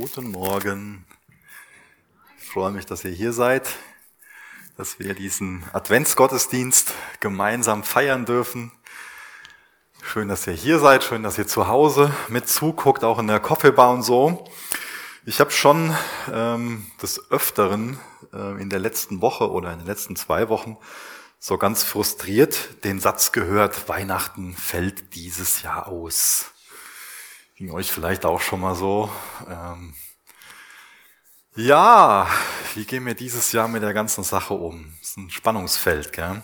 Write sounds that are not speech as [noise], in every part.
Guten Morgen. Ich freue mich, dass ihr hier seid, dass wir diesen Adventsgottesdienst gemeinsam feiern dürfen. Schön, dass ihr hier seid, schön, dass ihr zu Hause mit zuguckt, auch in der Coffeebar und so. Ich habe schon ähm, des Öfteren äh, in der letzten Woche oder in den letzten zwei Wochen so ganz frustriert den Satz gehört, Weihnachten fällt dieses Jahr aus. Ging euch vielleicht auch schon mal so. Ähm ja, wie gehen wir dieses Jahr mit der ganzen Sache um? Das ist ein Spannungsfeld, gell?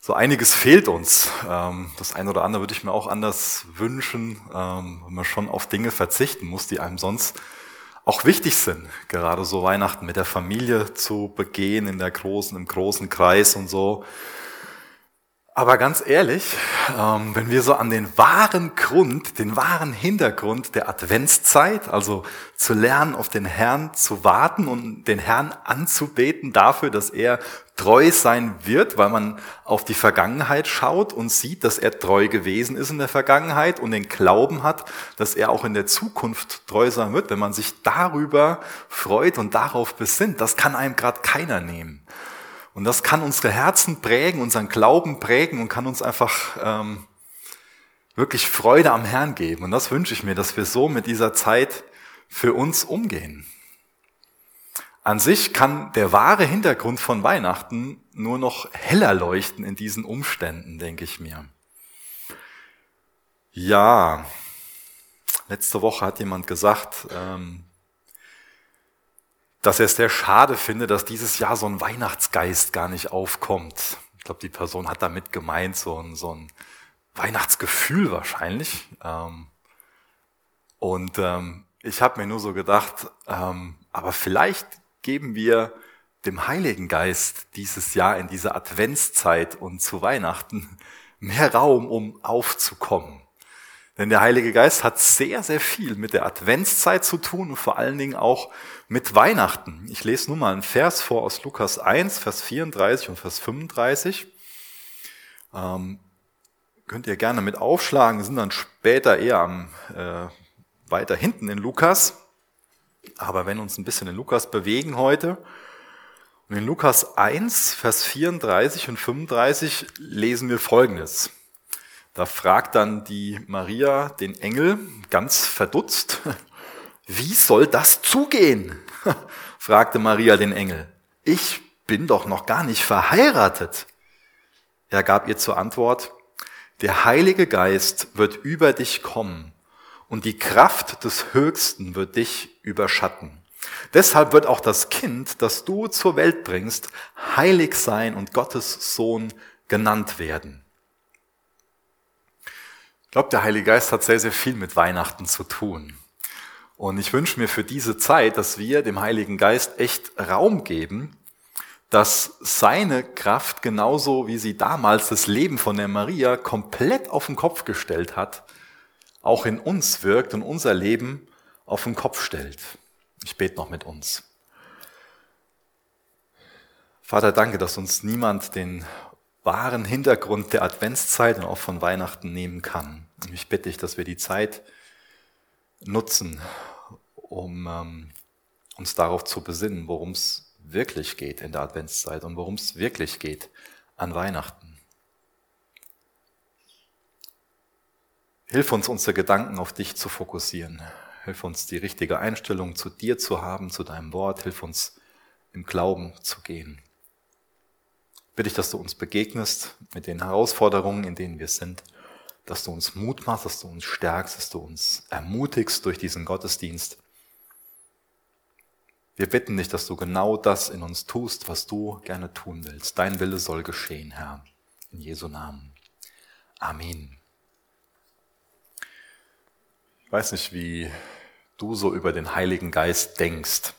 So einiges fehlt uns. Ähm, das eine oder andere würde ich mir auch anders wünschen, ähm, wenn man schon auf Dinge verzichten muss, die einem sonst auch wichtig sind. Gerade so Weihnachten mit der Familie zu begehen, in der großen, im großen Kreis und so. Aber ganz ehrlich, ähm, wenn wir so an den wahren Grund, den wahren Hintergrund der Adventszeit, also zu lernen, auf den Herrn zu warten und den Herrn anzubeten dafür, dass er treu sein wird, weil man auf die Vergangenheit schaut und sieht, dass er treu gewesen ist in der Vergangenheit und den Glauben hat, dass er auch in der Zukunft treu sein wird, wenn man sich darüber freut und darauf besinnt, das kann einem gerade keiner nehmen. Und das kann unsere Herzen prägen, unseren Glauben prägen und kann uns einfach ähm, wirklich Freude am Herrn geben. Und das wünsche ich mir, dass wir so mit dieser Zeit für uns umgehen. An sich kann der wahre Hintergrund von Weihnachten nur noch heller leuchten in diesen Umständen, denke ich mir. Ja, letzte Woche hat jemand gesagt, ähm, dass er es sehr schade finde, dass dieses Jahr so ein Weihnachtsgeist gar nicht aufkommt. Ich glaube, die Person hat damit gemeint, so ein, so ein Weihnachtsgefühl wahrscheinlich. Ähm, und ähm, ich habe mir nur so gedacht, ähm, aber vielleicht geben wir dem Heiligen Geist dieses Jahr in dieser Adventszeit und zu Weihnachten [laughs] mehr Raum, um aufzukommen. Denn der Heilige Geist hat sehr, sehr viel mit der Adventszeit zu tun und vor allen Dingen auch mit Weihnachten. Ich lese nun mal einen Vers vor aus Lukas 1, Vers 34 und Vers 35. Ähm, könnt ihr gerne mit aufschlagen, sind dann später eher am, äh, weiter hinten in Lukas. Aber wenn uns ein bisschen in Lukas bewegen heute, und in Lukas 1, Vers 34 und 35 lesen wir Folgendes. Da fragt dann die Maria den Engel ganz verdutzt, [laughs] wie soll das zugehen? [laughs] fragte Maria den Engel. Ich bin doch noch gar nicht verheiratet. Er gab ihr zur Antwort, der Heilige Geist wird über dich kommen und die Kraft des Höchsten wird dich überschatten. Deshalb wird auch das Kind, das du zur Welt bringst, heilig sein und Gottes Sohn genannt werden. Ich glaube, der Heilige Geist hat sehr, sehr viel mit Weihnachten zu tun. Und ich wünsche mir für diese Zeit, dass wir dem Heiligen Geist echt Raum geben, dass seine Kraft genauso wie sie damals das Leben von der Maria komplett auf den Kopf gestellt hat, auch in uns wirkt und unser Leben auf den Kopf stellt. Ich bete noch mit uns. Vater, danke, dass uns niemand den wahren Hintergrund der Adventszeit und auch von Weihnachten nehmen kann. Und ich bitte dich, dass wir die Zeit nutzen, um ähm, uns darauf zu besinnen, worum es wirklich geht in der Adventszeit und worum es wirklich geht an Weihnachten. Hilf uns, unsere Gedanken auf dich zu fokussieren. Hilf uns, die richtige Einstellung zu dir zu haben, zu deinem Wort. Hilf uns, im Glauben zu gehen bitte ich, dass du uns begegnest mit den Herausforderungen, in denen wir sind, dass du uns Mut machst, dass du uns stärkst, dass du uns ermutigst durch diesen Gottesdienst. Wir bitten dich, dass du genau das in uns tust, was du gerne tun willst. Dein Wille soll geschehen, Herr. In Jesu Namen. Amen. Ich weiß nicht, wie du so über den Heiligen Geist denkst.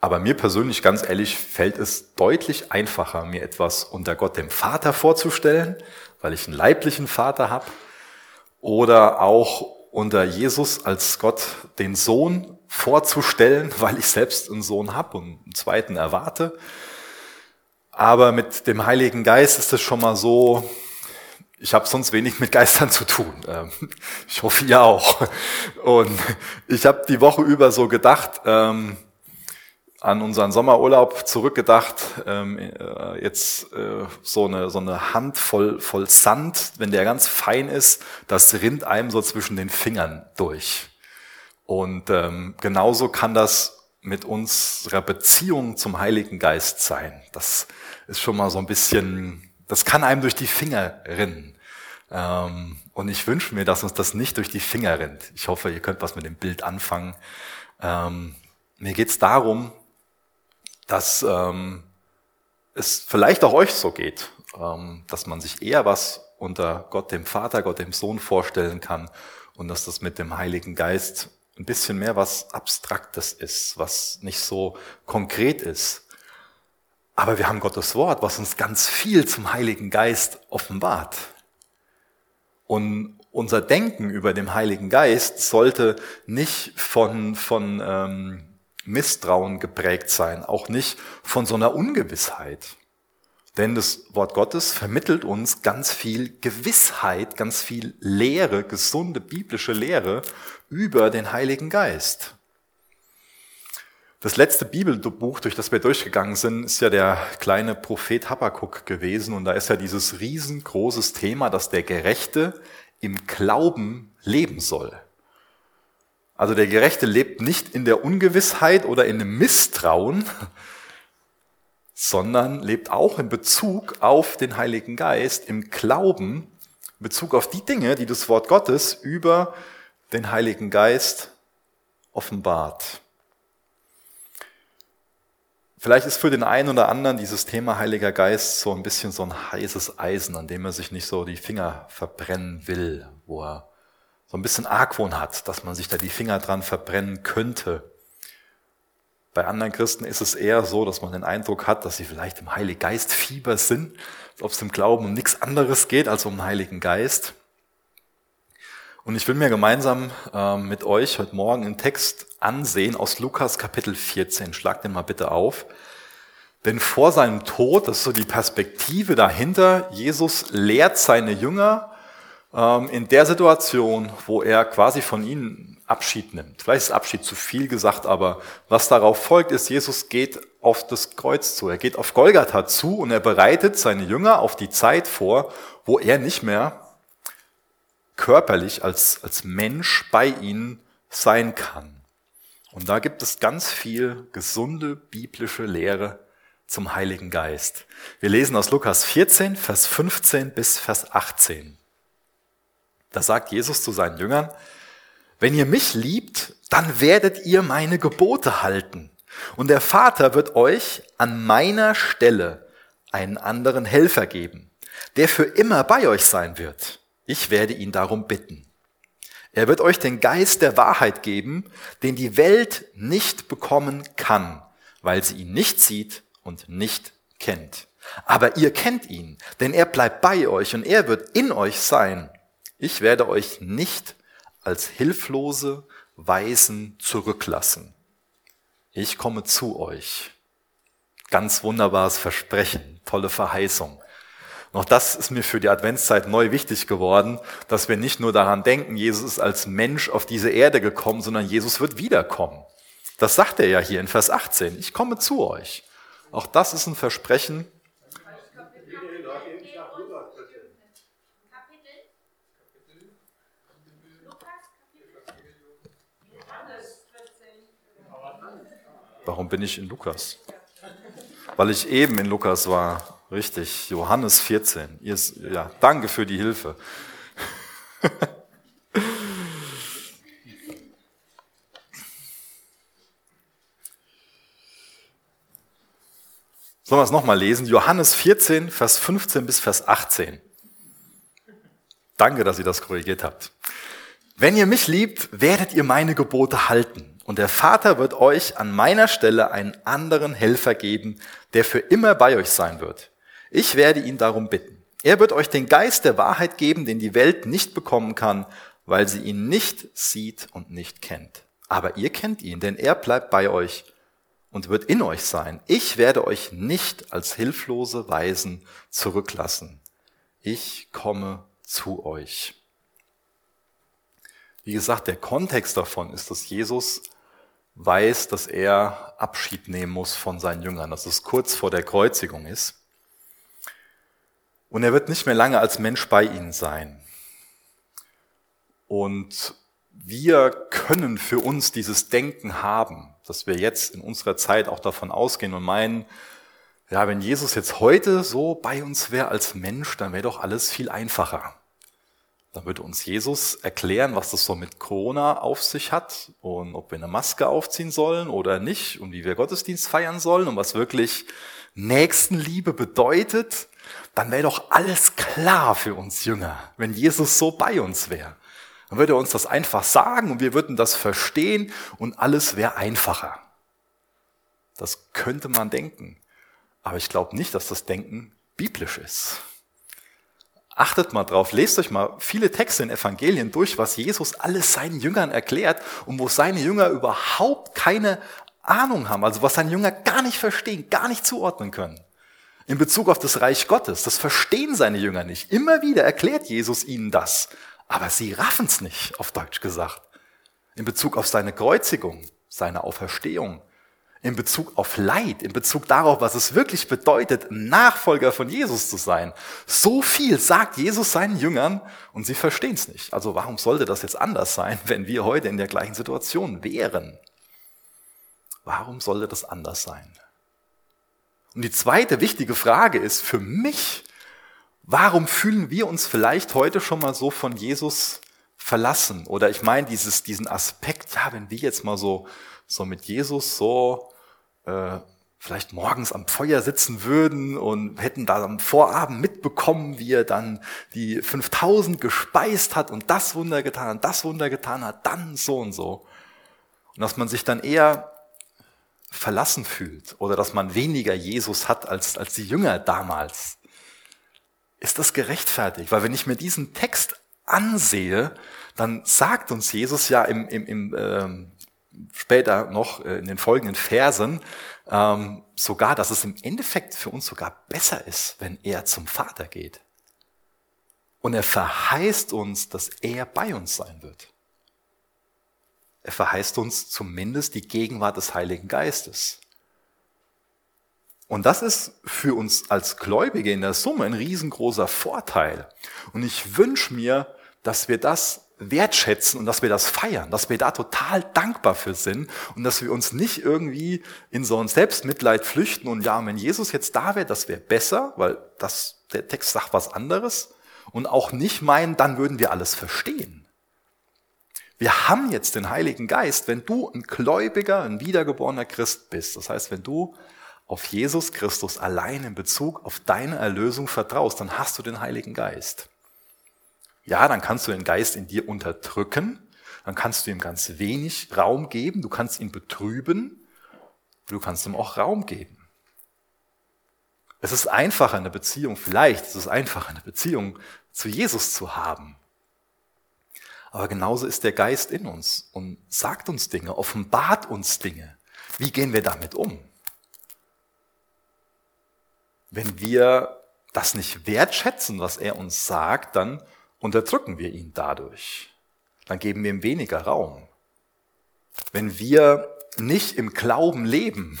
Aber mir persönlich, ganz ehrlich, fällt es deutlich einfacher, mir etwas unter Gott dem Vater vorzustellen, weil ich einen leiblichen Vater habe, oder auch unter Jesus als Gott den Sohn vorzustellen, [laughs] weil ich selbst einen Sohn habe und einen zweiten erwarte. Aber mit dem Heiligen Geist ist es schon mal so, ich habe sonst wenig mit Geistern zu tun. [laughs] Ähm, ich hoffe, ihr auch. Und ich habe die Woche über so gedacht, ähm, an unseren Sommerurlaub zurückgedacht, ähm, äh, jetzt äh, so eine so eine Handvoll voll Sand, wenn der ganz fein ist, das rinnt einem so zwischen den Fingern durch. Und ähm, genauso kann das mit unserer Beziehung zum Heiligen Geist sein. Das ist schon mal so ein bisschen, das kann einem durch die Finger rinnen. Ähm, und ich wünsche mir, dass uns das nicht durch die Finger rinnt. Ich hoffe, ihr könnt was mit dem Bild anfangen. Ähm, mir geht's darum, dass ähm, es vielleicht auch euch so geht, ähm, dass man sich eher was unter Gott dem Vater, Gott dem Sohn vorstellen kann und dass das mit dem Heiligen Geist ein bisschen mehr was Abstraktes ist, was nicht so konkret ist. Aber wir haben Gottes Wort, was uns ganz viel zum Heiligen Geist offenbart. Und unser Denken über den Heiligen Geist sollte nicht von, von ähm, Misstrauen geprägt sein, auch nicht von so einer Ungewissheit. Denn das Wort Gottes vermittelt uns ganz viel Gewissheit, ganz viel Lehre, gesunde biblische Lehre über den Heiligen Geist. Das letzte Bibelbuch, durch das wir durchgegangen sind, ist ja der kleine Prophet Habakkuk gewesen. Und da ist ja dieses riesengroßes Thema, dass der Gerechte im Glauben leben soll. Also der Gerechte lebt nicht in der Ungewissheit oder in dem Misstrauen, sondern lebt auch in Bezug auf den Heiligen Geist, im Glauben, in Bezug auf die Dinge, die das Wort Gottes über den Heiligen Geist offenbart. Vielleicht ist für den einen oder anderen dieses Thema Heiliger Geist so ein bisschen so ein heißes Eisen, an dem er sich nicht so die Finger verbrennen will, wo er so ein bisschen Argwohn hat, dass man sich da die Finger dran verbrennen könnte. Bei anderen Christen ist es eher so, dass man den Eindruck hat, dass sie vielleicht im Heiligen Geist Fieber sind, als ob es im Glauben um nichts anderes geht als um den Heiligen Geist. Und ich will mir gemeinsam äh, mit euch heute Morgen einen Text ansehen aus Lukas Kapitel 14. Schlag den mal bitte auf. Denn vor seinem Tod, das ist so die Perspektive dahinter, Jesus lehrt seine Jünger, ähm, in der Situation, wo er quasi von ihnen Abschied nimmt. Vielleicht ist Abschied zu viel gesagt, aber was darauf folgt, ist, Jesus geht auf das Kreuz zu. Er geht auf Golgatha zu und er bereitet seine Jünger auf die Zeit vor, wo er nicht mehr körperlich als, als Mensch bei ihnen sein kann. Und da gibt es ganz viel gesunde biblische Lehre zum Heiligen Geist. Wir lesen aus Lukas 14, Vers 15 bis Vers 18. Da sagt Jesus zu seinen Jüngern, wenn ihr mich liebt, dann werdet ihr meine Gebote halten. Und der Vater wird euch an meiner Stelle einen anderen Helfer geben, der für immer bei euch sein wird. Ich werde ihn darum bitten. Er wird euch den Geist der Wahrheit geben, den die Welt nicht bekommen kann, weil sie ihn nicht sieht und nicht kennt. Aber ihr kennt ihn, denn er bleibt bei euch und er wird in euch sein. Ich werde euch nicht als hilflose Weisen zurücklassen. Ich komme zu euch. Ganz wunderbares Versprechen, tolle Verheißung. Noch das ist mir für die Adventszeit neu wichtig geworden, dass wir nicht nur daran denken, Jesus ist als Mensch auf diese Erde gekommen, sondern Jesus wird wiederkommen. Das sagt er ja hier in Vers 18. Ich komme zu euch. Auch das ist ein Versprechen, Warum bin ich in Lukas? Weil ich eben in Lukas war. Richtig, Johannes 14. Ihr, ja, danke für die Hilfe. [laughs] Sollen wir es nochmal lesen? Johannes 14, Vers 15 bis Vers 18. Danke, dass ihr das korrigiert habt. Wenn ihr mich liebt, werdet ihr meine Gebote halten. Und der Vater wird euch an meiner Stelle einen anderen Helfer geben, der für immer bei euch sein wird. Ich werde ihn darum bitten. Er wird euch den Geist der Wahrheit geben, den die Welt nicht bekommen kann, weil sie ihn nicht sieht und nicht kennt. Aber ihr kennt ihn, denn er bleibt bei euch und wird in euch sein. Ich werde euch nicht als hilflose Weisen zurücklassen. Ich komme zu euch. Wie gesagt, der Kontext davon ist, dass Jesus weiß, dass er Abschied nehmen muss von seinen Jüngern, dass es kurz vor der Kreuzigung ist. Und er wird nicht mehr lange als Mensch bei ihnen sein. Und wir können für uns dieses Denken haben, dass wir jetzt in unserer Zeit auch davon ausgehen und meinen, ja, wenn Jesus jetzt heute so bei uns wäre als Mensch, dann wäre doch alles viel einfacher. Dann würde uns Jesus erklären, was das so mit Corona auf sich hat und ob wir eine Maske aufziehen sollen oder nicht und wie wir Gottesdienst feiern sollen und was wirklich Nächstenliebe bedeutet. Dann wäre doch alles klar für uns Jünger, wenn Jesus so bei uns wäre. Dann würde er uns das einfach sagen und wir würden das verstehen und alles wäre einfacher. Das könnte man denken. Aber ich glaube nicht, dass das Denken biblisch ist. Achtet mal drauf, lest euch mal viele Texte in Evangelien durch, was Jesus alles seinen Jüngern erklärt und wo seine Jünger überhaupt keine Ahnung haben, also was seine Jünger gar nicht verstehen, gar nicht zuordnen können. In Bezug auf das Reich Gottes, das verstehen seine Jünger nicht. Immer wieder erklärt Jesus ihnen das, aber sie raffen es nicht, auf Deutsch gesagt. In Bezug auf seine Kreuzigung, seine Auferstehung, in Bezug auf Leid, in Bezug darauf, was es wirklich bedeutet, Nachfolger von Jesus zu sein. So viel sagt Jesus seinen Jüngern und sie verstehen es nicht. Also warum sollte das jetzt anders sein, [laughs] wenn wir heute in der gleichen Situation wären? Warum sollte das anders sein? Und die zweite wichtige Frage ist für mich, warum fühlen wir uns vielleicht heute schon mal so von Jesus verlassen? Oder ich meine dieses, diesen Aspekt, ja, wenn wir jetzt mal so, so mit Jesus so äh, vielleicht morgens am Feuer sitzen würden und hätten da am Vorabend mitbekommen, wie er dann die 5000 gespeist hat und das Wunder getan hat, das Wunder getan hat, dann so und so. Und dass man sich dann eher verlassen fühlt oder dass man weniger Jesus hat als, als die Jünger damals. Ist das gerechtfertigt? Weil wenn ich mir diesen Text ansehe, dann sagt uns Jesus ja im, im, im ähm, später noch äh, in den folgenden Versen ähm, sogar, dass es im Endeffekt für uns sogar besser ist, wenn er zum Vater geht. Und er verheißt uns, dass er bei uns sein wird. Er verheißt uns zumindest die Gegenwart des Heiligen Geistes. Und das ist für uns als Gläubige in der Summe ein riesengroßer Vorteil. Und ich wünsche mir, dass wir das wertschätzen und dass wir das feiern, dass wir da total dankbar für sind und dass wir uns nicht irgendwie in so ein Selbstmitleid flüchten und ja, wenn Jesus jetzt da wäre, das wäre besser, weil das, der Text sagt was anderes und auch nicht meinen, dann würden wir alles verstehen. Wir haben jetzt den Heiligen Geist, wenn du ein gläubiger, ein wiedergeborener Christ bist. Das heißt, wenn du auf Jesus Christus allein in Bezug auf deine Erlösung vertraust, dann hast du den Heiligen Geist. Ja, dann kannst du den Geist in dir unterdrücken, dann kannst du ihm ganz wenig Raum geben, du kannst ihn betrüben, du kannst ihm auch Raum geben. Es ist einfacher, eine Beziehung, vielleicht ist es einfacher, eine Beziehung zu Jesus zu haben. Aber genauso ist der Geist in uns und sagt uns Dinge, offenbart uns Dinge. Wie gehen wir damit um? Wenn wir das nicht wertschätzen, was er uns sagt, dann unterdrücken wir ihn dadurch. Dann geben wir ihm weniger Raum. Wenn wir nicht im Glauben leben,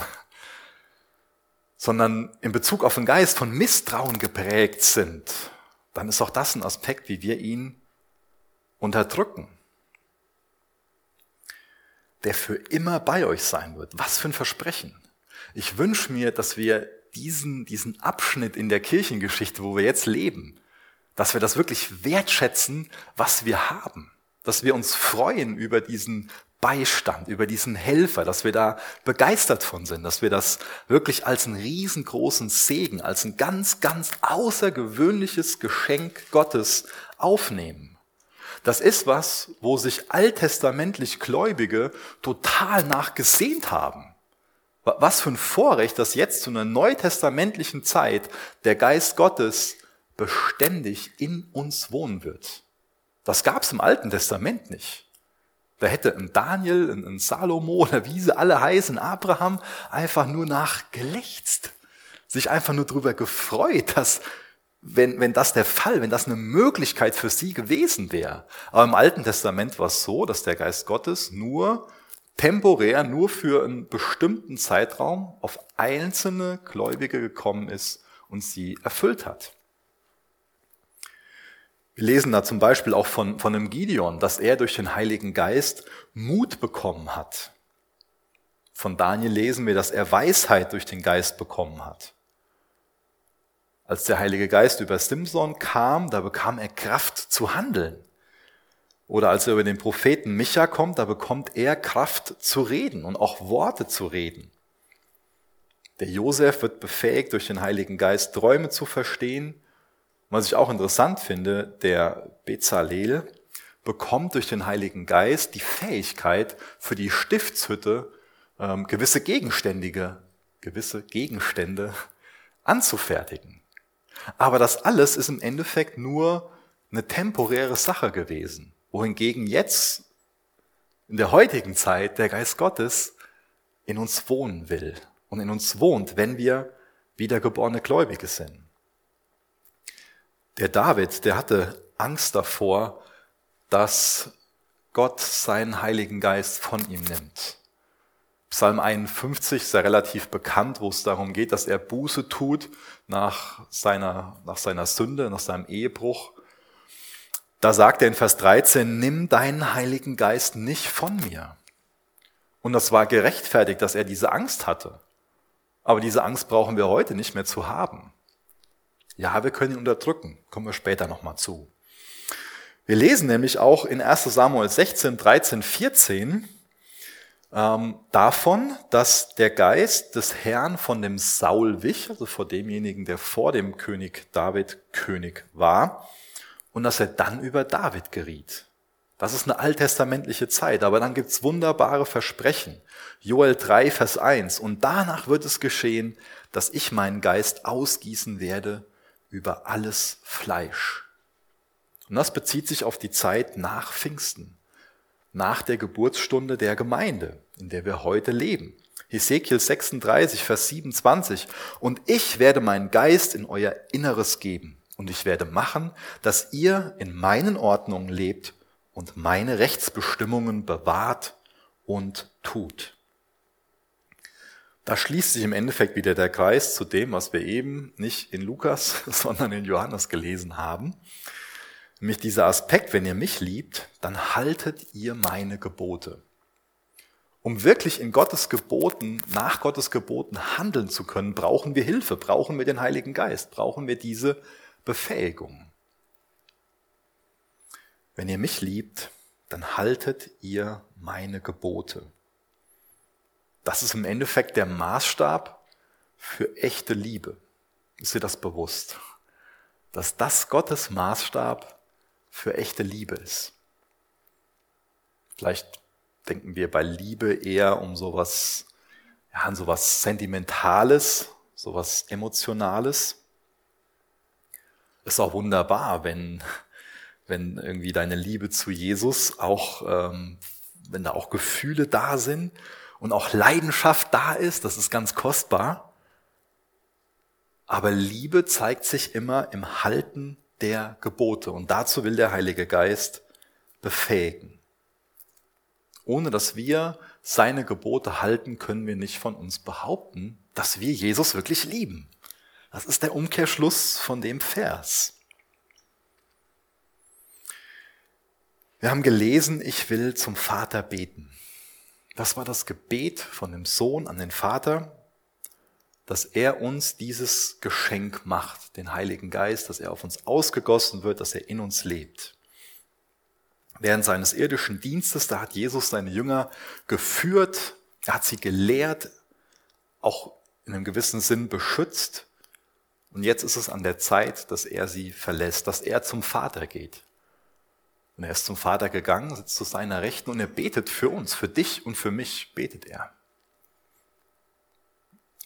sondern in Bezug auf den Geist von Misstrauen geprägt sind, dann ist auch das ein Aspekt, wie wir ihn unterdrücken. Der für immer bei euch sein wird. Was für ein Versprechen. Ich wünsche mir, dass wir diesen, diesen Abschnitt in der Kirchengeschichte, wo wir jetzt leben, dass wir das wirklich wertschätzen, was wir haben, dass wir uns freuen über diesen Beistand, über diesen Helfer, dass wir da begeistert von sind, dass wir das wirklich als einen riesengroßen Segen, als ein ganz, ganz außergewöhnliches Geschenk Gottes aufnehmen. Das ist was, wo sich alttestamentlich Gläubige total nachgesehnt haben. Was für ein Vorrecht, dass jetzt zu einer neutestamentlichen Zeit der Geist Gottes beständig in uns wohnen wird. Das gab es im Alten Testament nicht. Da hätte ein Daniel, ein Salomo oder wie sie alle heißen, Abraham einfach nur nach gelächzt, sich einfach nur darüber gefreut, dass wenn, wenn das der Fall, wenn das eine Möglichkeit für sie gewesen wäre. Aber im Alten Testament war es so, dass der Geist Gottes nur temporär, nur für einen bestimmten Zeitraum auf einzelne Gläubige gekommen ist und sie erfüllt hat. Wir lesen da zum Beispiel auch von, von einem Gideon, dass er durch den Heiligen Geist Mut bekommen hat. Von Daniel lesen wir, dass er Weisheit durch den Geist bekommen hat. Als der Heilige Geist über Simson kam, da bekam er Kraft zu handeln. Oder als er über den Propheten Micha kommt, da bekommt er Kraft zu reden und auch Worte zu reden. Der Josef wird befähigt, durch den Heiligen Geist Träume zu verstehen. Was ich auch interessant finde, der Bezalel bekommt durch den Heiligen Geist die Fähigkeit, für die Stiftshütte ähm, gewisse Gegenständige, gewisse Gegenstände anzufertigen. Aber das alles ist im Endeffekt nur eine temporäre Sache gewesen, wohingegen jetzt in der heutigen Zeit der Geist Gottes in uns wohnen will und in uns wohnt, wenn wir wiedergeborene Gläubige sind. Der David, der hatte Angst davor, dass Gott seinen Heiligen Geist von ihm nimmt. Psalm 51 ist ja relativ bekannt, wo es darum geht, dass er Buße tut nach seiner, nach seiner Sünde, nach seinem Ehebruch. Da sagt er in Vers 13, nimm deinen Heiligen Geist nicht von mir. Und das war gerechtfertigt, dass er diese Angst hatte. Aber diese Angst brauchen wir heute nicht mehr zu haben. Ja, wir können ihn unterdrücken. Kommen wir später nochmal zu. Wir lesen nämlich auch in 1 Samuel 16, 13, 14, ähm, davon, dass der Geist des Herrn von dem Saul wich, also vor demjenigen, der vor dem König David König war, und dass er dann über David geriet. Das ist eine alttestamentliche Zeit, aber dann gibt's wunderbare Versprechen. Joel 3, Vers 1. Und danach wird es geschehen, dass ich meinen Geist ausgießen werde über alles Fleisch. Und das bezieht sich auf die Zeit nach Pfingsten nach der Geburtsstunde der Gemeinde, in der wir heute leben. Hesekiel 36, Vers 27. Und ich werde meinen Geist in euer Inneres geben und ich werde machen, dass ihr in meinen Ordnungen lebt und meine Rechtsbestimmungen bewahrt und tut. Da schließt sich im Endeffekt wieder der Kreis zu dem, was wir eben nicht in Lukas, [laughs] sondern in Johannes gelesen haben. Nämlich dieser Aspekt, wenn ihr mich liebt, dann haltet ihr meine Gebote. Um wirklich in Gottes Geboten, nach Gottes Geboten handeln zu können, brauchen wir Hilfe, brauchen wir den Heiligen Geist, brauchen wir diese Befähigung. Wenn ihr mich liebt, dann haltet ihr meine Gebote. Das ist im Endeffekt der Maßstab für echte Liebe. Ist dir das bewusst? Dass das Gottes Maßstab für echte Liebe ist. Vielleicht denken wir bei Liebe eher um sowas, ja, an sowas Sentimentales, sowas Emotionales. Ist auch wunderbar, wenn, wenn irgendwie deine Liebe zu Jesus auch, ähm, wenn da auch Gefühle da sind und auch Leidenschaft da ist, das ist ganz kostbar. Aber Liebe zeigt sich immer im Halten der Gebote. Und dazu will der Heilige Geist befähigen. Ohne dass wir seine Gebote halten, können wir nicht von uns behaupten, dass wir Jesus wirklich lieben. Das ist der Umkehrschluss von dem Vers. Wir haben gelesen, ich will zum Vater beten. Das war das Gebet von dem Sohn an den Vater dass er uns dieses Geschenk macht, den Heiligen Geist, dass er auf uns ausgegossen wird, dass er in uns lebt. Während seines irdischen Dienstes, da hat Jesus seine Jünger geführt, er hat sie gelehrt, auch in einem gewissen Sinn beschützt. Und jetzt ist es an der Zeit, dass er sie verlässt, dass er zum Vater geht. Und er ist zum Vater gegangen, sitzt zu seiner Rechten und er betet für uns, für dich und für mich betet er.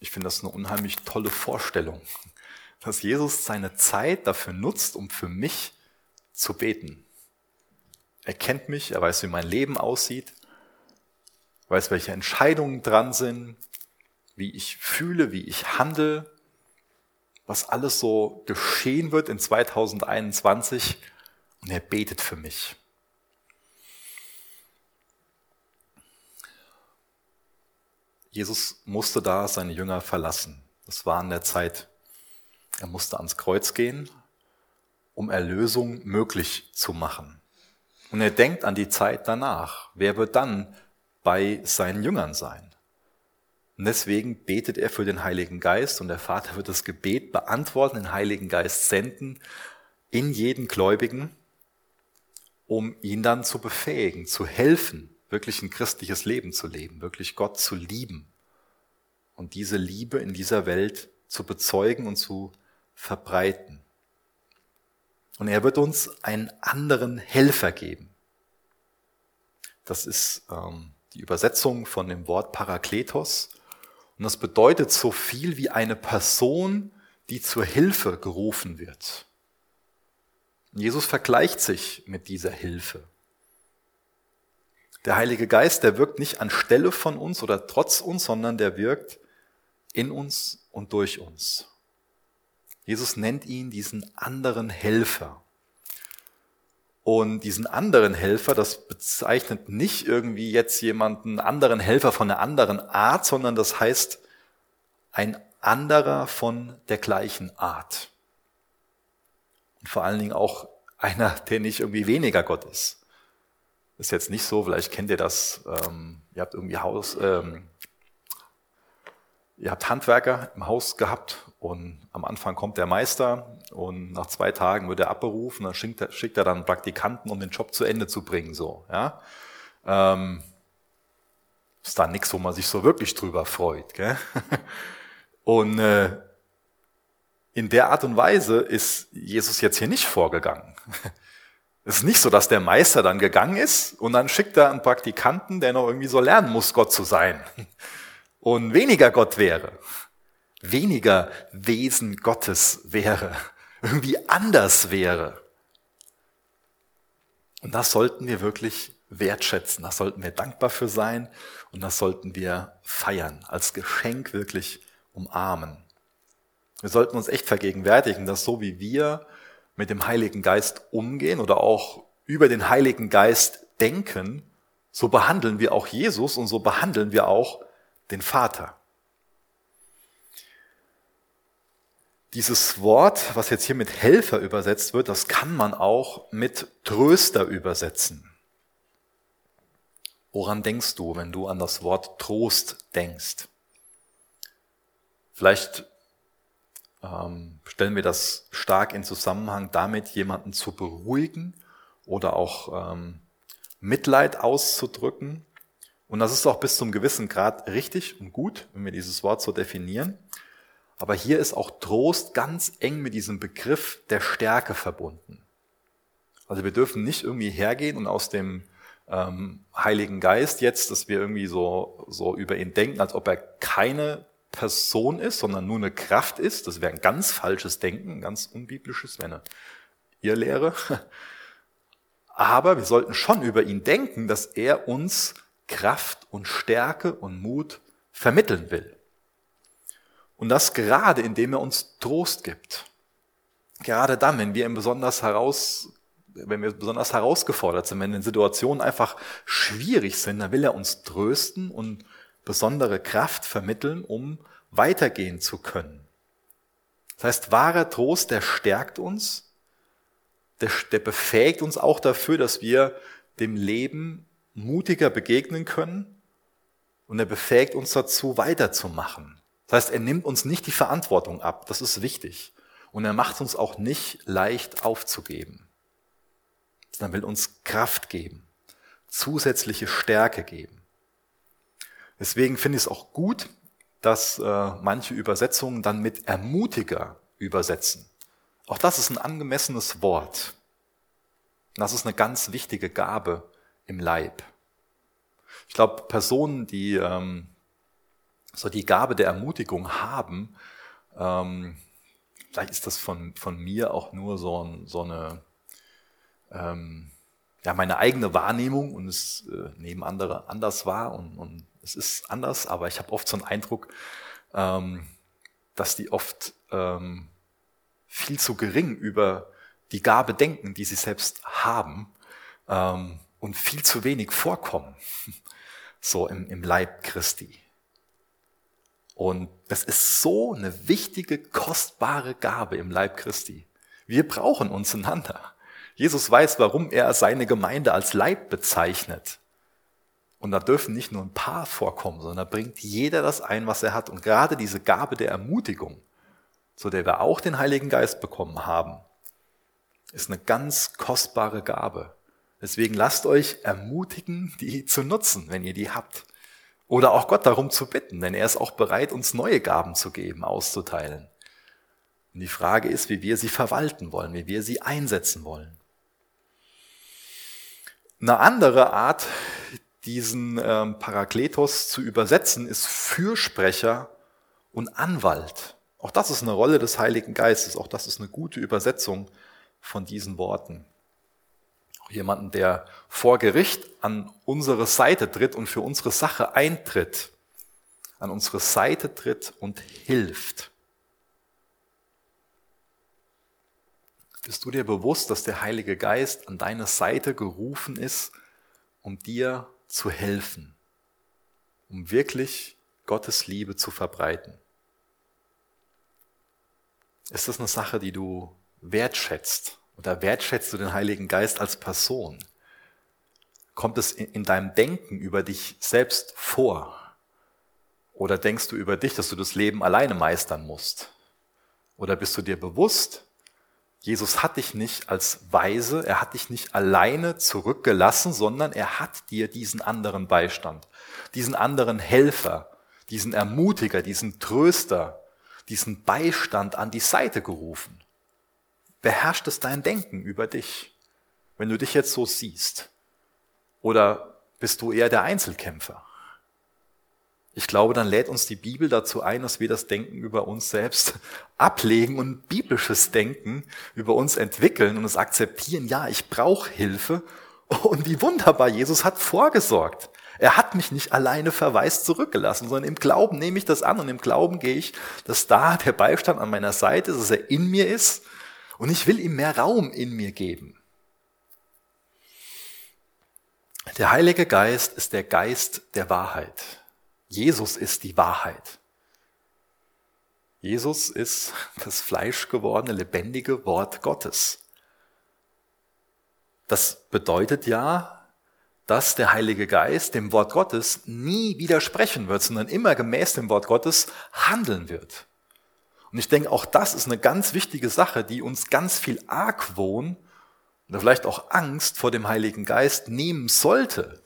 Ich finde das eine unheimlich tolle Vorstellung, dass Jesus seine Zeit dafür nutzt, um für mich zu beten. Er kennt mich, er weiß, wie mein Leben aussieht, weiß, welche Entscheidungen dran sind, wie ich fühle, wie ich handle, was alles so geschehen wird in 2021 und er betet für mich. Jesus musste da seine Jünger verlassen. Das war in der Zeit, er musste ans Kreuz gehen, um Erlösung möglich zu machen. Und er denkt an die Zeit danach. Wer wird dann bei seinen Jüngern sein? Und deswegen betet er für den Heiligen Geist und der Vater wird das Gebet beantworten, den Heiligen Geist senden in jeden Gläubigen, um ihn dann zu befähigen, zu helfen, wirklich ein christliches Leben zu leben, wirklich Gott zu lieben und diese Liebe in dieser Welt zu bezeugen und zu verbreiten. Und er wird uns einen anderen Helfer geben. Das ist ähm, die Übersetzung von dem Wort Parakletos. Und das bedeutet so viel wie eine Person, die zur Hilfe gerufen wird. Jesus vergleicht sich mit dieser Hilfe. Der Heilige Geist, der wirkt nicht anstelle von uns oder trotz uns, sondern der wirkt in uns und durch uns. Jesus nennt ihn diesen anderen Helfer. Und diesen anderen Helfer, das bezeichnet nicht irgendwie jetzt jemanden anderen Helfer von einer anderen Art, sondern das heißt ein anderer von der gleichen Art. Und vor allen Dingen auch einer, der nicht irgendwie weniger Gott ist. Ist jetzt nicht so, vielleicht kennt ihr das, ähm, ihr habt irgendwie Haus, ähm, ihr habt Handwerker im Haus gehabt und am Anfang kommt der Meister und nach zwei Tagen wird er abberufen, dann schickt er, schickt er dann Praktikanten, um den Job zu Ende zu bringen. So, ja. Ähm, ist da nichts, wo man sich so wirklich drüber freut. Gell? [laughs] Und äh, in der Art und Weise ist Jesus jetzt hier nicht vorgegangen. [laughs] Es ist nicht so, dass der Meister dann gegangen ist und dann schickt er einen Praktikanten, der noch irgendwie so lernen muss, Gott zu sein [laughs] und weniger Gott wäre weniger Wesen Gottes wäre, irgendwie anders wäre. Und das sollten wir wirklich wertschätzen, das sollten wir dankbar für sein und das sollten wir feiern, als Geschenk wirklich umarmen. Wir sollten uns echt vergegenwärtigen, dass so wie wir mit dem Heiligen Geist umgehen oder auch über den Heiligen Geist denken, so behandeln wir auch Jesus und so behandeln wir auch den Vater. Dieses Wort, was jetzt hier mit Helfer übersetzt wird, das kann man auch mit Tröster übersetzen. Woran denkst du, wenn du an das Wort Trost denkst? Vielleicht ähm, stellen wir das stark in Zusammenhang damit, jemanden zu beruhigen oder auch ähm, Mitleid auszudrücken. Und das ist auch bis zum gewissen Grad richtig und gut, wenn wir dieses Wort so definieren. Aber hier ist auch Trost ganz eng mit diesem Begriff der Stärke verbunden. Also wir dürfen nicht irgendwie hergehen und aus dem ähm, Heiligen Geist jetzt, dass wir irgendwie so, so über ihn denken, als ob er keine Person ist, sondern nur eine Kraft ist. Das wäre ein ganz falsches Denken, ganz unbiblisches, wäre eine Irrlehre. Aber wir sollten schon über ihn denken, dass er uns Kraft und Stärke und Mut vermitteln will. Und das gerade, indem er uns Trost gibt. Gerade dann, wenn wir besonders heraus, wenn wir besonders herausgefordert sind, wenn Situationen einfach schwierig sind, dann will er uns trösten und besondere Kraft vermitteln, um weitergehen zu können. Das heißt, wahrer Trost, der stärkt uns, der, der befähigt uns auch dafür, dass wir dem Leben mutiger begegnen können und er befähigt uns dazu, weiterzumachen. Das heißt, er nimmt uns nicht die Verantwortung ab, das ist wichtig. Und er macht uns auch nicht leicht aufzugeben. Er will uns Kraft geben, zusätzliche Stärke geben. Deswegen finde ich es auch gut, dass äh, manche Übersetzungen dann mit Ermutiger übersetzen. Auch das ist ein angemessenes Wort. Das ist eine ganz wichtige Gabe im Leib. Ich glaube, Personen, die ähm, so die Gabe der Ermutigung haben, ähm, vielleicht ist das von, von mir auch nur so, so eine, ähm, ja, meine eigene Wahrnehmung und es äh, nehmen andere anders wahr und, und es ist anders, aber ich habe oft so einen Eindruck, ähm, dass die oft ähm, viel zu gering über die Gabe denken, die sie selbst haben ähm, und viel zu wenig vorkommen, [laughs] so im, im Leib Christi. Und das ist so eine wichtige, kostbare Gabe im Leib Christi. Wir brauchen uns einander. Jesus weiß, warum er seine Gemeinde als Leib bezeichnet. Und da dürfen nicht nur ein paar vorkommen, sondern da bringt jeder das ein, was er hat. Und gerade diese Gabe der Ermutigung, zu der wir auch den Heiligen Geist bekommen haben, ist eine ganz kostbare Gabe. Deswegen lasst euch ermutigen, die zu nutzen, wenn ihr die habt. Oder auch Gott darum zu bitten, denn er ist auch bereit, uns neue Gaben zu geben, auszuteilen. Und die Frage ist, wie wir sie verwalten wollen, wie wir sie einsetzen wollen. Eine andere Art, diesen ähm, Parakletos zu übersetzen, ist Fürsprecher und Anwalt. Auch das ist eine Rolle des Heiligen Geistes. Auch das ist eine gute Übersetzung von diesen Worten. Auch jemanden, der vor Gericht an unsere Seite tritt und für unsere Sache eintritt, an unsere Seite tritt und hilft. Bist du dir bewusst, dass der Heilige Geist an deine Seite gerufen ist, um dir zu helfen, um wirklich Gottes Liebe zu verbreiten? Ist das eine Sache, die du wertschätzt? Oder wertschätzt du den Heiligen Geist als Person? Kommt es in deinem Denken über dich selbst vor? Oder denkst du über dich, dass du das Leben alleine meistern musst? Oder bist du dir bewusst, Jesus hat dich nicht als Weise, er hat dich nicht alleine zurückgelassen, sondern er hat dir diesen anderen Beistand, diesen anderen Helfer, diesen Ermutiger, diesen Tröster, diesen Beistand an die Seite gerufen beherrscht es dein Denken über dich, wenn du dich jetzt so siehst? Oder bist du eher der Einzelkämpfer? Ich glaube, dann lädt uns die Bibel dazu ein, dass wir das Denken über uns selbst [laughs] ablegen und biblisches Denken über uns entwickeln und es akzeptieren, ja, ich brauche Hilfe. Und wie wunderbar, Jesus hat vorgesorgt. Er hat mich nicht alleine verwaist zurückgelassen, sondern im Glauben nehme ich das an und im Glauben gehe ich, dass da der Beistand an meiner Seite ist, dass er in mir ist und ich will ihm mehr Raum in mir geben. Der Heilige Geist ist der Geist der Wahrheit. Jesus ist die Wahrheit. Jesus ist [laughs] das fleischgewordene, lebendige Wort Gottes. Das bedeutet ja, dass der Heilige Geist dem Wort Gottes nie widersprechen wird, sondern immer gemäß dem Wort Gottes handeln wird. Und ich denke, auch das ist eine ganz wichtige Sache, die uns ganz viel Argwohn oder vielleicht auch Angst vor dem Heiligen Geist nehmen sollte.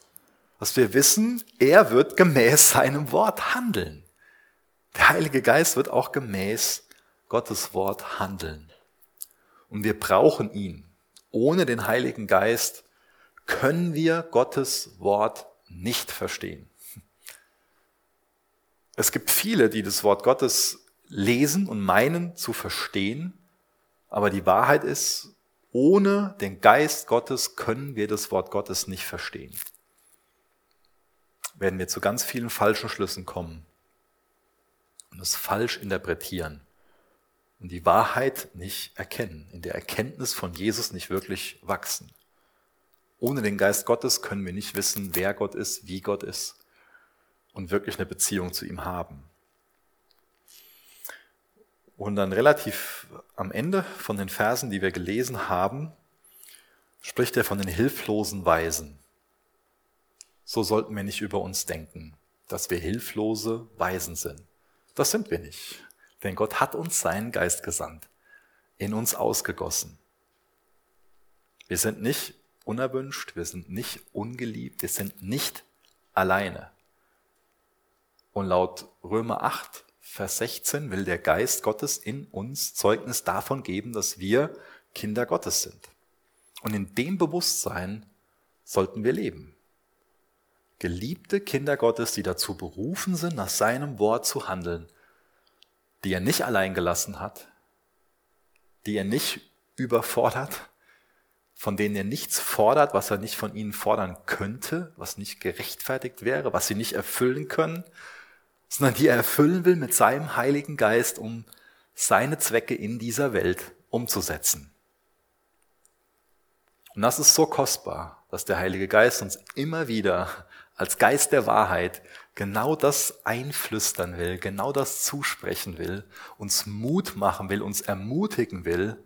Dass wir wissen, er wird gemäß seinem Wort handeln. Der Heilige Geist wird auch gemäß Gottes Wort handeln. Und wir brauchen ihn. Ohne den Heiligen Geist können wir Gottes Wort nicht verstehen. Es gibt viele, die das Wort Gottes lesen und meinen zu verstehen. Aber die Wahrheit ist, ohne den Geist Gottes können wir das Wort Gottes nicht verstehen. Werden wir zu ganz vielen falschen Schlüssen kommen und es falsch interpretieren und die Wahrheit nicht erkennen, in der Erkenntnis von Jesus nicht wirklich wachsen. Ohne den Geist Gottes können wir nicht wissen, wer Gott ist, wie Gott ist und wirklich eine Beziehung zu ihm haben. Und dann relativ am Ende von den Versen, die wir gelesen haben, spricht er von den hilflosen Weisen. So sollten wir nicht über uns denken, dass wir hilflose Weisen sind. Das sind wir nicht. Denn Gott hat uns seinen Geist gesandt, in uns ausgegossen. Wir sind nicht unerwünscht, wir sind nicht ungeliebt, wir sind nicht alleine. Und laut Römer 8 Vers 16 will der Geist Gottes in uns Zeugnis davon geben, dass wir Kinder Gottes sind. Und in dem Bewusstsein sollten wir leben. Geliebte Kinder Gottes, die dazu berufen sind, nach seinem Wort zu handeln, die er nicht allein gelassen hat, die er nicht überfordert, von denen er nichts fordert, was er nicht von ihnen fordern könnte, was nicht gerechtfertigt wäre, was sie nicht erfüllen können, sondern die er erfüllen will mit seinem Heiligen Geist, um seine Zwecke in dieser Welt umzusetzen. Und das ist so kostbar, dass der Heilige Geist uns immer wieder als Geist der Wahrheit genau das einflüstern will, genau das zusprechen will, uns Mut machen will, uns ermutigen will,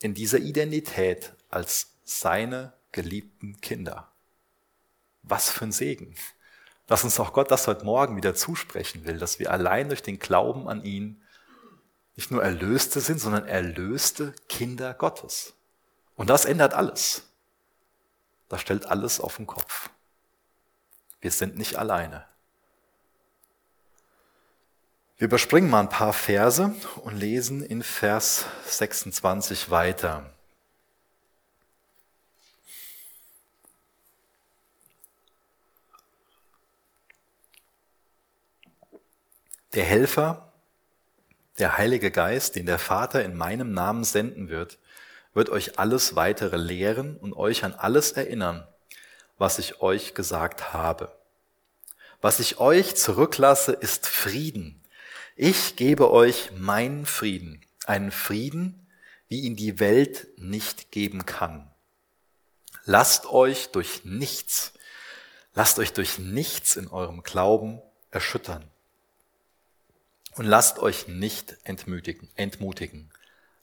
in dieser Identität als seine geliebten Kinder. Was für ein Segen. Dass uns auch Gott das heute Morgen wieder zusprechen will, dass wir allein durch den Glauben an ihn nicht nur Erlöste sind, sondern erlöste Kinder Gottes. Und das ändert alles. Das stellt alles auf den Kopf. Wir sind nicht alleine. Wir überspringen mal ein paar Verse und lesen in Vers 26 weiter. Der Helfer, der Heilige Geist, den der Vater in meinem Namen senden wird, wird euch alles weitere lehren und euch an alles erinnern, was ich euch gesagt habe. Was ich euch zurücklasse, ist Frieden. Ich gebe euch meinen Frieden, einen Frieden, wie ihn die Welt nicht geben kann. Lasst euch durch nichts, lasst euch durch nichts in eurem Glauben erschüttern. Und lasst euch nicht entmutigen, entmutigen.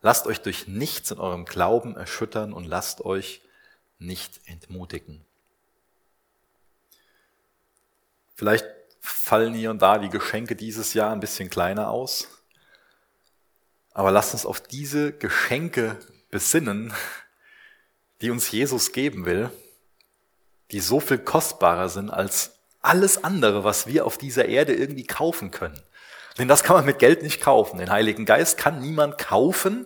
Lasst euch durch nichts in eurem Glauben erschüttern und lasst euch nicht entmutigen. Vielleicht fallen hier und da die Geschenke dieses Jahr ein bisschen kleiner aus. Aber lasst uns auf diese Geschenke besinnen, die uns Jesus geben will, die so viel kostbarer sind als alles andere, was wir auf dieser Erde irgendwie kaufen können. Denn das kann man mit Geld nicht kaufen. Den Heiligen Geist kann niemand kaufen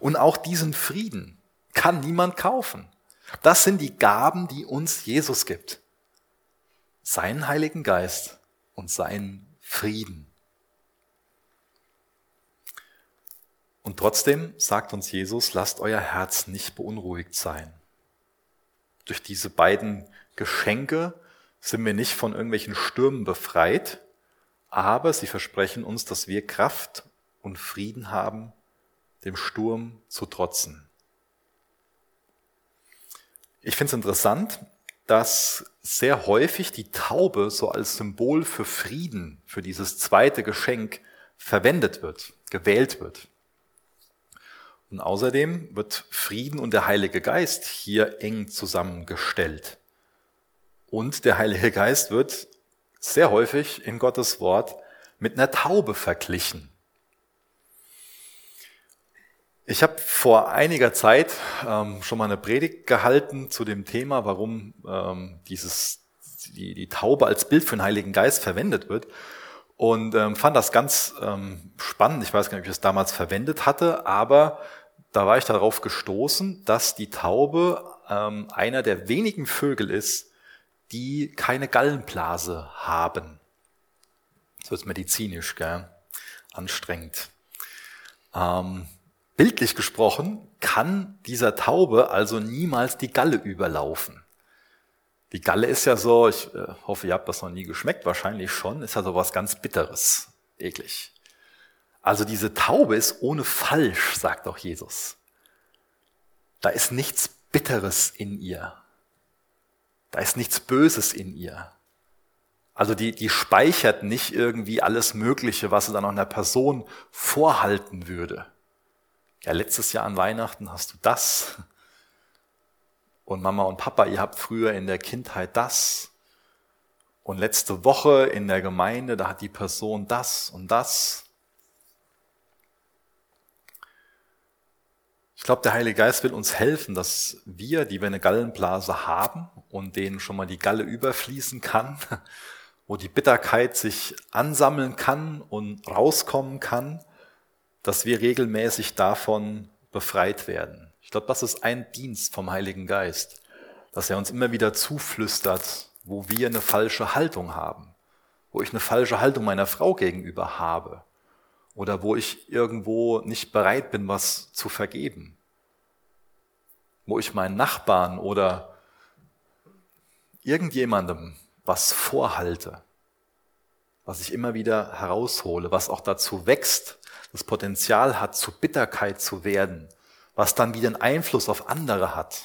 und auch diesen Frieden kann niemand kaufen. Das sind die Gaben, die uns Jesus gibt. Seinen Heiligen Geist und seinen Frieden. Und trotzdem sagt uns Jesus, lasst euer Herz nicht beunruhigt sein. Durch diese beiden Geschenke sind wir nicht von irgendwelchen Stürmen befreit, aber sie versprechen uns, dass wir Kraft und Frieden haben, dem Sturm zu trotzen. Ich finde es interessant, dass sehr häufig die Taube so als Symbol für Frieden, für dieses zweite Geschenk verwendet wird, gewählt wird. Und außerdem wird Frieden und der Heilige Geist hier eng zusammengestellt. Und der Heilige Geist wird sehr häufig in Gottes Wort mit einer Taube verglichen. Ich habe vor einiger Zeit ähm, schon mal eine Predigt gehalten zu dem Thema, warum ähm, dieses, die, die Taube als Bild für den Heiligen Geist verwendet wird. Und ähm, fand das ganz ähm, spannend. Ich weiß gar nicht, ob ich es damals verwendet hatte, aber da war ich darauf gestoßen, dass die Taube ähm, einer der wenigen Vögel ist, die keine Gallenblase haben. Das wird medizinisch, gell? anstrengend. Ähm, bildlich gesprochen kann dieser Taube also niemals die Galle überlaufen. Die Galle ist ja so, ich äh, hoffe, ihr habt das noch nie geschmeckt, wahrscheinlich schon, ist ja so was ganz Bitteres, eklig. Also diese Taube ist ohne falsch, sagt auch Jesus. Da ist nichts Bitteres in ihr. Da ist nichts Böses in ihr. Also die, die speichert nicht irgendwie alles Mögliche, was sie dann auch einer Person vorhalten würde. Ja, letztes Jahr an Weihnachten hast du das. Und Mama und Papa, ihr habt früher in der Kindheit das. Und letzte Woche in der Gemeinde, da hat die Person das und das. Ich glaube, der Heilige Geist will uns helfen, dass wir, die wir eine Gallenblase haben und denen schon mal die Galle überfließen kann, [laughs] wo die Bitterkeit sich ansammeln kann und rauskommen kann, dass wir regelmäßig davon befreit werden. Ich glaube, das ist ein Dienst vom Heiligen Geist, dass er uns immer wieder zuflüstert, wo wir eine falsche Haltung haben, wo ich eine falsche Haltung meiner Frau gegenüber habe oder wo ich irgendwo nicht bereit bin, was zu vergeben, wo ich meinen Nachbarn oder irgendjemandem was vorhalte, was ich immer wieder heraushole, was auch dazu wächst, das Potenzial hat, zu Bitterkeit zu werden, was dann wieder einen Einfluss auf andere hat,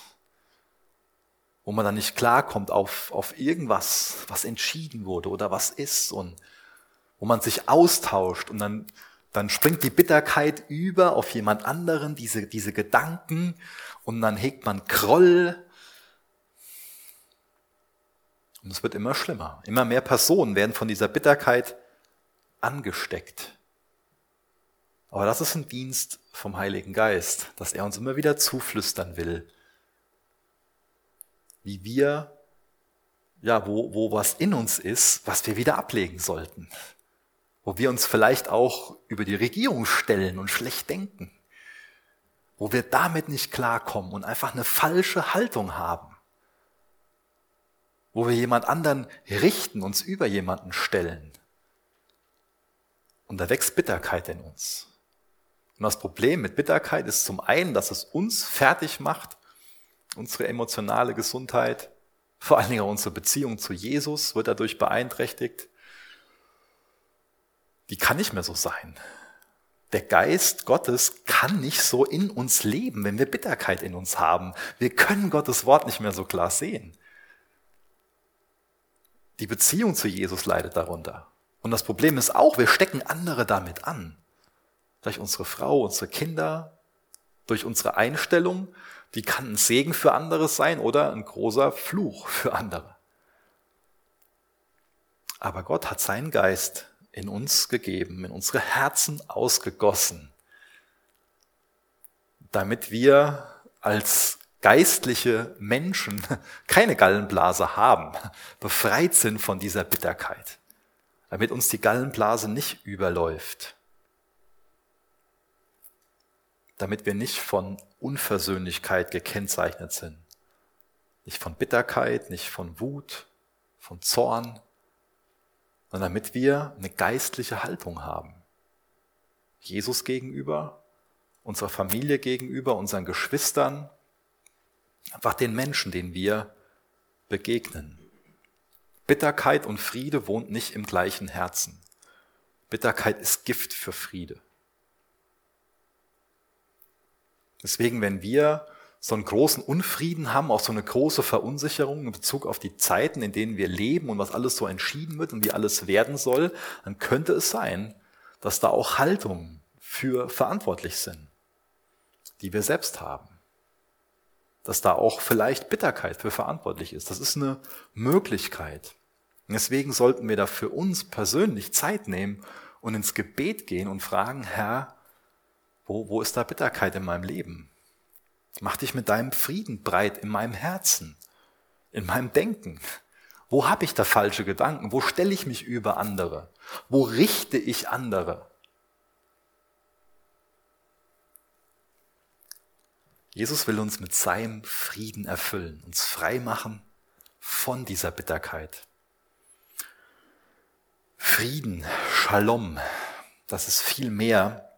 wo man dann nicht klarkommt auf, auf irgendwas, was entschieden wurde oder was ist und wo man sich austauscht und dann, dann springt die Bitterkeit über auf jemand anderen, diese, diese Gedanken und dann hegt man Kroll. Und es wird immer schlimmer. Immer mehr Personen werden von dieser Bitterkeit angesteckt. Aber das ist ein Dienst vom Heiligen Geist, dass er uns immer wieder zuflüstern will, wie wir, ja, wo, wo was in uns ist, was wir wieder ablegen sollten. Wo wir uns vielleicht auch über die Regierung stellen und schlecht denken. Wo wir damit nicht klarkommen und einfach eine falsche Haltung haben. Wo wir jemand anderen richten, uns über jemanden stellen. Und da wächst Bitterkeit in uns. Und das Problem mit Bitterkeit ist zum einen, dass es uns fertig macht, unsere emotionale Gesundheit, vor allen Dingen unsere Beziehung zu Jesus wird dadurch beeinträchtigt. Die kann nicht mehr so sein. Der Geist Gottes kann nicht so in uns leben, wenn wir Bitterkeit in uns haben. Wir können Gottes Wort nicht mehr so klar sehen. Die Beziehung zu Jesus leidet darunter. Und das Problem ist auch, wir stecken andere damit an durch unsere Frau, unsere Kinder, durch unsere Einstellung, die kann ein Segen für andere sein oder ein großer Fluch für andere. Aber Gott hat seinen Geist in uns gegeben, in unsere Herzen ausgegossen, damit wir als geistliche Menschen [laughs] keine Gallenblase haben, befreit sind von dieser Bitterkeit, damit uns die Gallenblase nicht überläuft damit wir nicht von Unversöhnlichkeit gekennzeichnet sind. Nicht von Bitterkeit, nicht von Wut, von Zorn, sondern damit wir eine geistliche Haltung haben. Jesus gegenüber, unserer Familie gegenüber, unseren Geschwistern, einfach den Menschen, denen wir begegnen. Bitterkeit und Friede wohnt nicht im gleichen Herzen. Bitterkeit ist Gift für Friede. Deswegen, wenn wir so einen großen Unfrieden haben, auch so eine große Verunsicherung in Bezug auf die Zeiten, in denen wir leben und was alles so entschieden wird und wie alles werden soll, dann könnte es sein, dass da auch Haltungen für verantwortlich sind, die wir selbst haben. Dass da auch vielleicht Bitterkeit für verantwortlich ist. Das ist eine Möglichkeit. Und deswegen sollten wir da für uns persönlich Zeit nehmen und ins Gebet gehen und fragen, Herr, wo, wo ist da Bitterkeit in meinem Leben? Mach dich mit deinem Frieden breit in meinem Herzen, in meinem Denken. Wo habe ich da falsche Gedanken? Wo stelle ich mich über andere? Wo richte ich andere? Jesus will uns mit seinem Frieden erfüllen, uns frei machen von dieser Bitterkeit. Frieden, Shalom, das ist viel mehr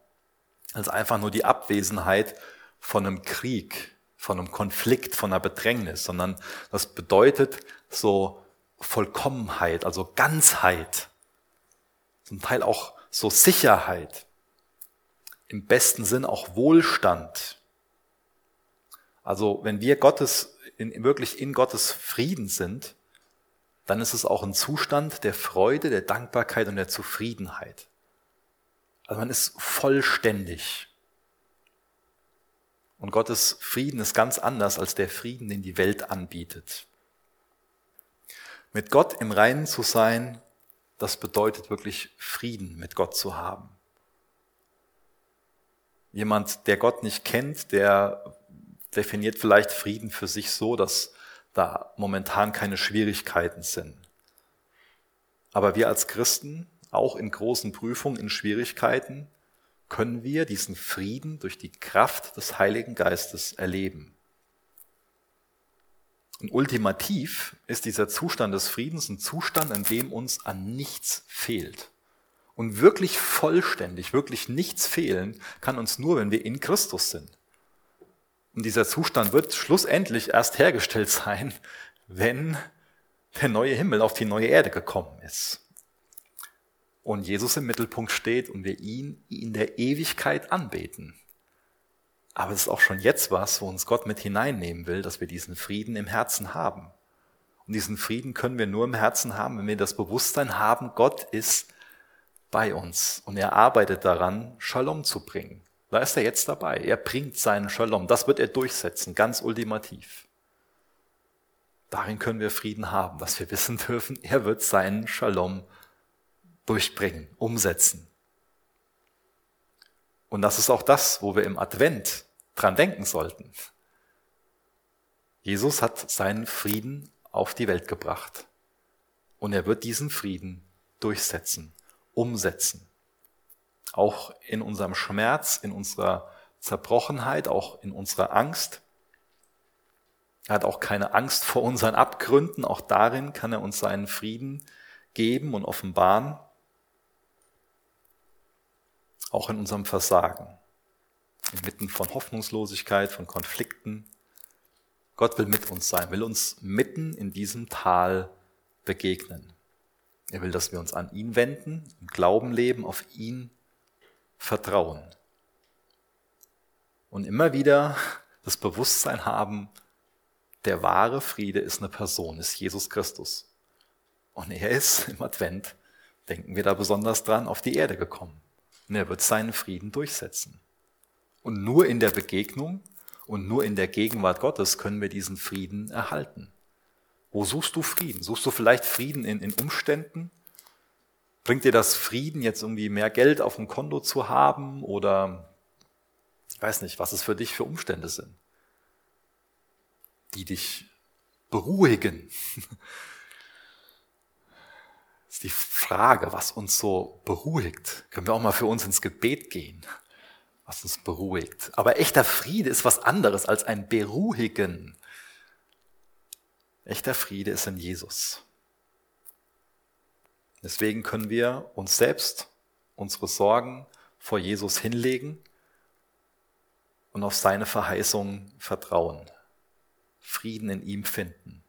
als einfach nur die Abwesenheit von einem Krieg, von einem Konflikt, von einer Bedrängnis, sondern das bedeutet so Vollkommenheit, also Ganzheit, zum Teil auch so Sicherheit, im besten Sinn auch Wohlstand. Also wenn wir Gottes, in, wirklich in Gottes Frieden sind, dann ist es auch ein Zustand der Freude, der Dankbarkeit und der Zufriedenheit. Also man ist vollständig. Und Gottes Frieden ist ganz anders als der Frieden, den die Welt anbietet. Mit Gott im Reinen zu sein, das bedeutet wirklich Frieden mit Gott zu haben. Jemand, der Gott nicht kennt, der definiert vielleicht Frieden für sich so, dass da momentan keine Schwierigkeiten sind. Aber wir als Christen auch in großen Prüfungen, in Schwierigkeiten, können wir diesen Frieden durch die Kraft des Heiligen Geistes erleben. Und ultimativ ist dieser Zustand des Friedens ein Zustand, in dem uns an nichts fehlt. Und wirklich vollständig, wirklich nichts fehlen kann uns nur, wenn wir in Christus sind. Und dieser Zustand wird schlussendlich erst hergestellt [laughs] sein, wenn der neue Himmel auf die neue Erde gekommen ist. Und Jesus im Mittelpunkt steht und wir ihn in der Ewigkeit anbeten. Aber es ist auch schon jetzt was, wo uns Gott mit hineinnehmen will, dass wir diesen Frieden im Herzen haben. Und diesen Frieden können wir nur im Herzen haben, wenn wir das Bewusstsein haben, Gott ist bei uns und er arbeitet daran, Shalom zu bringen. Da ist er jetzt dabei. Er bringt seinen Shalom. Das wird er durchsetzen, ganz ultimativ. Darin können wir Frieden haben, dass wir wissen dürfen, er wird seinen Shalom durchbringen, umsetzen. Und das ist auch das, wo wir im Advent dran denken sollten. Jesus hat seinen Frieden auf die Welt gebracht. Und er wird diesen Frieden durchsetzen, umsetzen. Auch in unserem Schmerz, in unserer Zerbrochenheit, auch in unserer Angst. Er hat auch keine Angst vor unseren Abgründen. Auch darin kann er uns seinen Frieden geben und offenbaren auch in unserem Versagen, inmitten von Hoffnungslosigkeit, von Konflikten. Gott will mit uns sein, will uns mitten in diesem Tal begegnen. Er will, dass wir uns an ihn wenden, im Glauben leben, auf ihn vertrauen. Und immer wieder das Bewusstsein haben, der wahre Friede ist eine Person, ist Jesus Christus. Und er ist im Advent, denken wir da besonders dran, auf die Erde gekommen. Und er wird seinen Frieden durchsetzen. Und nur in der Begegnung und nur in der Gegenwart Gottes können wir diesen Frieden erhalten. Wo suchst du Frieden? Suchst du vielleicht Frieden in, in Umständen? Bringt dir das Frieden, jetzt irgendwie mehr Geld auf dem Konto zu haben? Oder ich weiß nicht, was es für dich für Umstände sind, die dich beruhigen, [laughs] ist die Frage, was uns so beruhigt. Können wir auch mal für uns ins Gebet gehen, was uns beruhigt. Aber echter Friede ist was anderes als ein Beruhigen. Echter Friede ist in Jesus. Deswegen können wir uns selbst, unsere Sorgen vor Jesus hinlegen und auf seine Verheißung vertrauen, Frieden in ihm finden.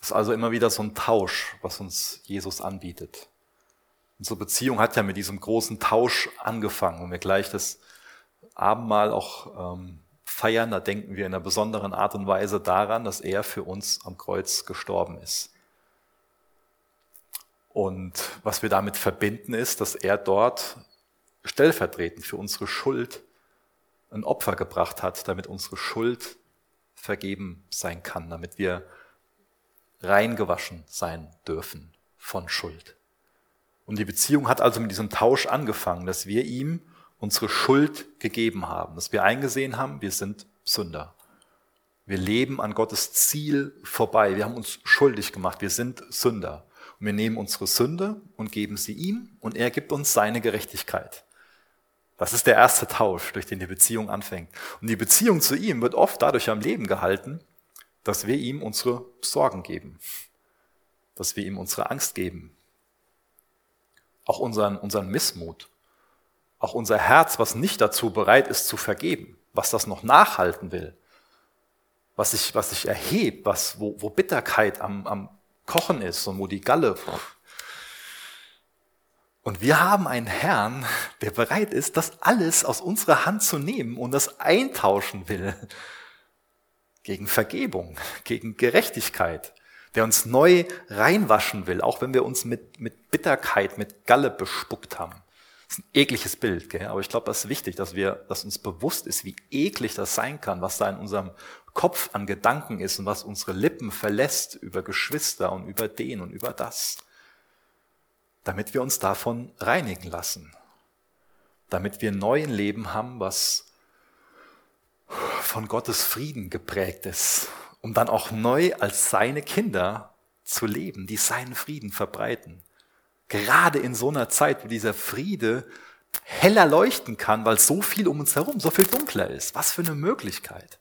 Das ist also immer wieder so ein Tausch, was uns Jesus anbietet. Unsere Beziehung hat ja mit diesem großen Tausch angefangen. Und wir gleich das Abendmahl auch ähm, feiern, da denken wir in einer besonderen Art und Weise daran, dass er für uns am Kreuz gestorben ist. Und was wir damit verbinden ist, dass er dort stellvertretend für unsere Schuld ein Opfer gebracht hat, damit unsere Schuld vergeben sein kann, damit wir reingewaschen sein dürfen von Schuld. Und die Beziehung hat also mit diesem Tausch angefangen, dass wir ihm unsere Schuld gegeben haben, dass wir eingesehen haben, wir sind Sünder. Wir leben an Gottes Ziel vorbei. Wir haben uns schuldig gemacht. Wir sind Sünder. Und wir nehmen unsere Sünde und geben sie ihm und er gibt uns seine Gerechtigkeit. Das ist der erste Tausch, durch den die Beziehung anfängt. Und die Beziehung zu ihm wird oft dadurch am Leben gehalten, dass wir ihm unsere Sorgen geben, dass wir ihm unsere Angst geben, auch unseren, unseren Missmut, auch unser Herz, was nicht dazu bereit ist zu vergeben, was das noch nachhalten will, was sich, was sich erhebt, was, wo, wo Bitterkeit am, am Kochen ist und wo die Galle. Und wir haben einen Herrn, der bereit ist, das alles aus unserer Hand zu nehmen und das eintauschen will gegen Vergebung, [laughs] gegen Gerechtigkeit, der uns neu reinwaschen will, auch wenn wir uns mit, mit Bitterkeit, mit Galle bespuckt haben. Das ist ein ekliges Bild, gell? aber ich glaube, das ist wichtig, dass wir, dass uns bewusst ist, wie eklig das sein kann, was da in unserem Kopf an Gedanken ist und was unsere Lippen verlässt über Geschwister und über den und über das, damit wir uns davon reinigen lassen, damit wir neu ein Leben haben, was von Gottes Frieden geprägt ist, um dann auch neu als seine Kinder zu leben, die seinen Frieden verbreiten. Gerade in so einer Zeit, wo dieser Friede heller leuchten kann, weil so viel um uns herum, so viel dunkler ist. Was für eine Möglichkeit.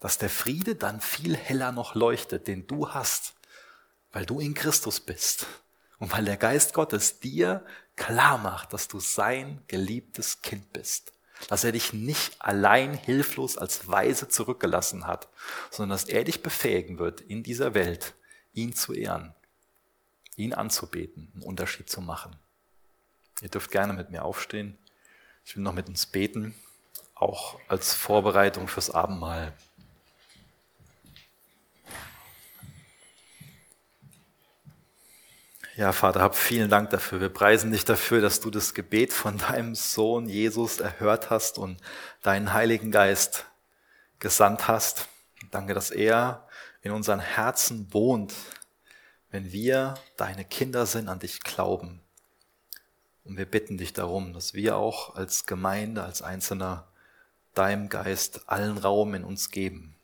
Dass der Friede dann viel heller noch leuchtet, den du hast, weil du in Christus bist und weil der Geist Gottes dir klar macht, dass du sein geliebtes Kind bist dass er dich nicht allein hilflos als Weise zurückgelassen hat, sondern dass er dich befähigen wird, in dieser Welt ihn zu ehren. ihn anzubeten, einen Unterschied zu machen. Ihr dürft gerne mit mir aufstehen. Ich will noch mit uns beten, auch als Vorbereitung fürs Abendmahl. Ja, Vater, hab vielen Dank dafür. Wir preisen dich dafür, dass du das Gebet von deinem Sohn Jesus erhört hast und deinen Heiligen Geist gesandt hast. Danke, dass er in unseren Herzen wohnt, wenn wir deine Kinder sind, an dich glauben. Und wir bitten dich darum, dass wir auch als Gemeinde, als Einzelner deinem Geist allen Raum in uns geben.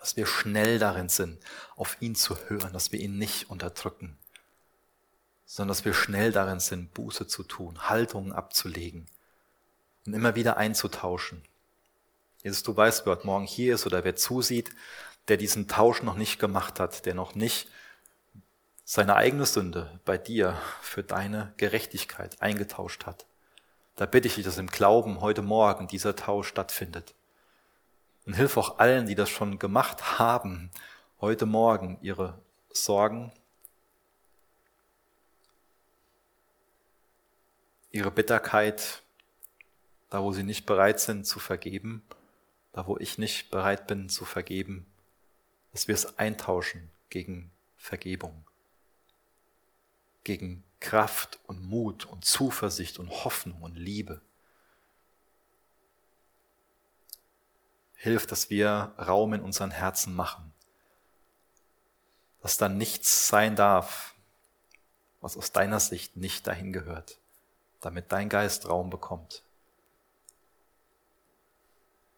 Dass wir schnell darin sind, auf ihn zu hören, dass wir ihn nicht unterdrücken, sondern dass wir schnell darin sind, Buße zu tun, Haltungen abzulegen und immer wieder einzutauschen. Jesus, du weißt, wer heute Morgen hier ist oder wer zusieht, der diesen Tausch noch nicht gemacht hat, der noch nicht seine eigene Sünde bei dir für deine Gerechtigkeit eingetauscht hat. Da bitte ich dich, dass im Glauben heute Morgen dieser Tausch stattfindet. Und hilf auch allen, die das schon gemacht haben, heute Morgen ihre Sorgen, ihre Bitterkeit, da wo sie nicht bereit sind zu vergeben, da wo ich nicht bereit bin zu vergeben, dass wir es eintauschen gegen Vergebung gegen Kraft und Mut und Zuversicht und Hoffnung und Liebe. Hilf, dass wir Raum in unseren Herzen machen, dass da nichts sein darf, was aus deiner Sicht nicht dahin gehört, damit dein Geist Raum bekommt,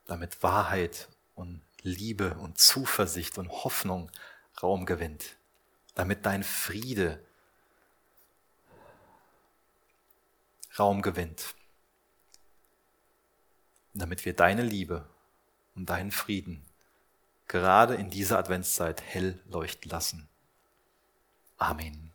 damit Wahrheit und Liebe und Zuversicht und Hoffnung Raum gewinnt, damit dein Friede Raum gewinnt. Damit wir deine Liebe und deinen Frieden gerade in dieser Adventszeit hell leuchten lassen. Amen.